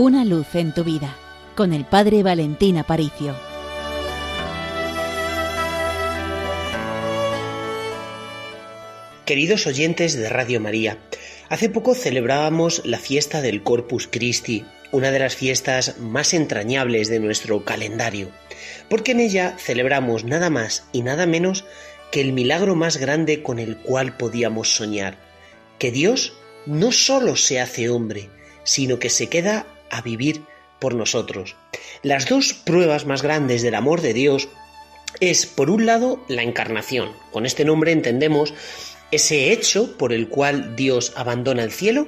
Una luz en tu vida con el Padre Valentín Aparicio. Queridos oyentes de Radio María, hace poco celebrábamos la fiesta del Corpus Christi, una de las fiestas más entrañables de nuestro calendario, porque en ella celebramos nada más y nada menos que el milagro más grande con el cual podíamos soñar, que Dios no solo se hace hombre, sino que se queda a vivir por nosotros. Las dos pruebas más grandes del amor de Dios es, por un lado, la encarnación. Con este nombre entendemos ese hecho por el cual Dios abandona el cielo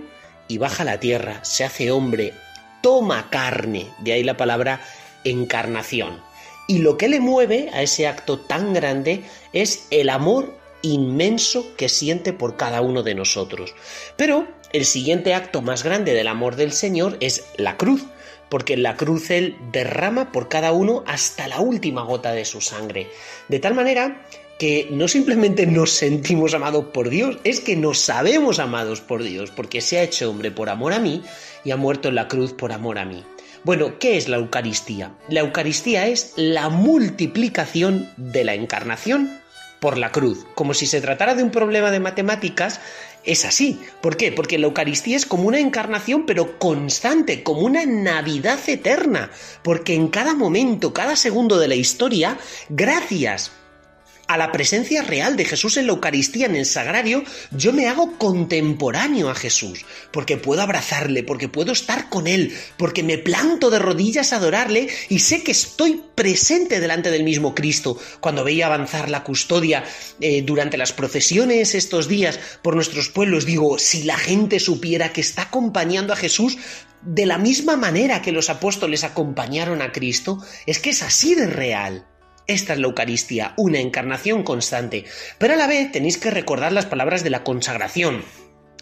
y baja a la tierra, se hace hombre, toma carne, de ahí la palabra encarnación. Y lo que le mueve a ese acto tan grande es el amor inmenso que siente por cada uno de nosotros. Pero el siguiente acto más grande del amor del Señor es la cruz, porque en la cruz Él derrama por cada uno hasta la última gota de su sangre. De tal manera que no simplemente nos sentimos amados por Dios, es que nos sabemos amados por Dios, porque se ha hecho hombre por amor a mí y ha muerto en la cruz por amor a mí. Bueno, ¿qué es la Eucaristía? La Eucaristía es la multiplicación de la encarnación por la cruz. Como si se tratara de un problema de matemáticas, es así. ¿Por qué? Porque la Eucaristía es como una encarnación, pero constante, como una Navidad eterna. Porque en cada momento, cada segundo de la historia, gracias a la presencia real de Jesús en la Eucaristía, en el sagrario, yo me hago contemporáneo a Jesús, porque puedo abrazarle, porque puedo estar con él, porque me planto de rodillas a adorarle y sé que estoy presente delante del mismo Cristo. Cuando veía avanzar la custodia eh, durante las procesiones estos días por nuestros pueblos, digo, si la gente supiera que está acompañando a Jesús, de la misma manera que los apóstoles acompañaron a Cristo, es que es así de real. Esta es la Eucaristía, una encarnación constante. Pero a la vez tenéis que recordar las palabras de la consagración,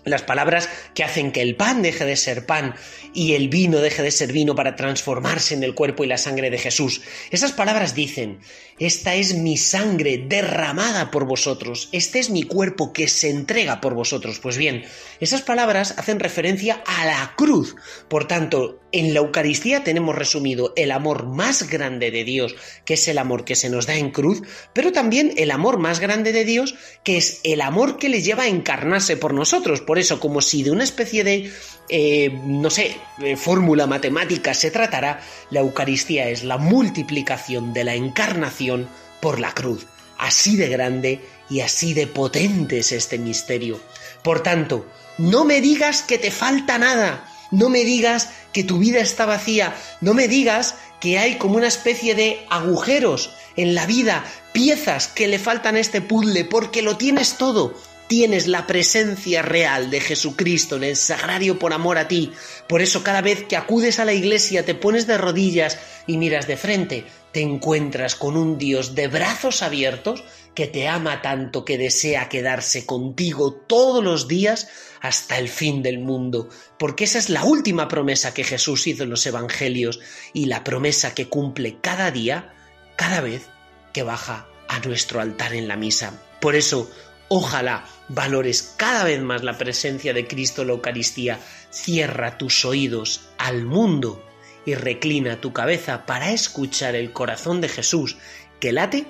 las palabras que hacen que el pan deje de ser pan y el vino deje de ser vino para transformarse en el cuerpo y la sangre de Jesús. Esas palabras dicen, esta es mi sangre derramada por vosotros, este es mi cuerpo que se entrega por vosotros. Pues bien, esas palabras hacen referencia a la cruz. Por tanto, en la Eucaristía tenemos resumido el amor más grande de Dios, que es el amor que se nos da en cruz, pero también el amor más grande de Dios, que es el amor que le lleva a encarnarse por nosotros. Por eso, como si de una especie de, eh, no sé, eh, fórmula matemática se tratara, la Eucaristía es la multiplicación de la encarnación por la cruz. Así de grande y así de potente es este misterio. Por tanto, no me digas que te falta nada, no me digas que tu vida está vacía, no me digas que hay como una especie de agujeros en la vida, piezas que le faltan este puzzle, porque lo tienes todo. Tienes la presencia real de Jesucristo en el sagrario por amor a ti. Por eso cada vez que acudes a la iglesia, te pones de rodillas y miras de frente, te encuentras con un Dios de brazos abiertos que te ama tanto que desea quedarse contigo todos los días hasta el fin del mundo, porque esa es la última promesa que Jesús hizo en los Evangelios y la promesa que cumple cada día, cada vez que baja a nuestro altar en la misa. Por eso, Ojalá valores cada vez más la presencia de Cristo en la Eucaristía. Cierra tus oídos al mundo y reclina tu cabeza para escuchar el corazón de Jesús que late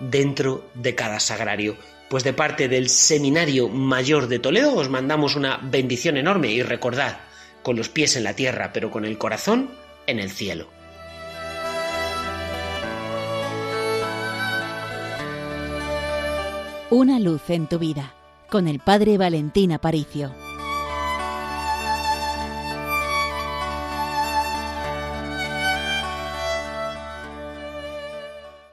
dentro de cada sagrario. Pues de parte del Seminario Mayor de Toledo os mandamos una bendición enorme y recordad, con los pies en la tierra, pero con el corazón en el cielo. Una luz en tu vida con el Padre Valentín Aparicio.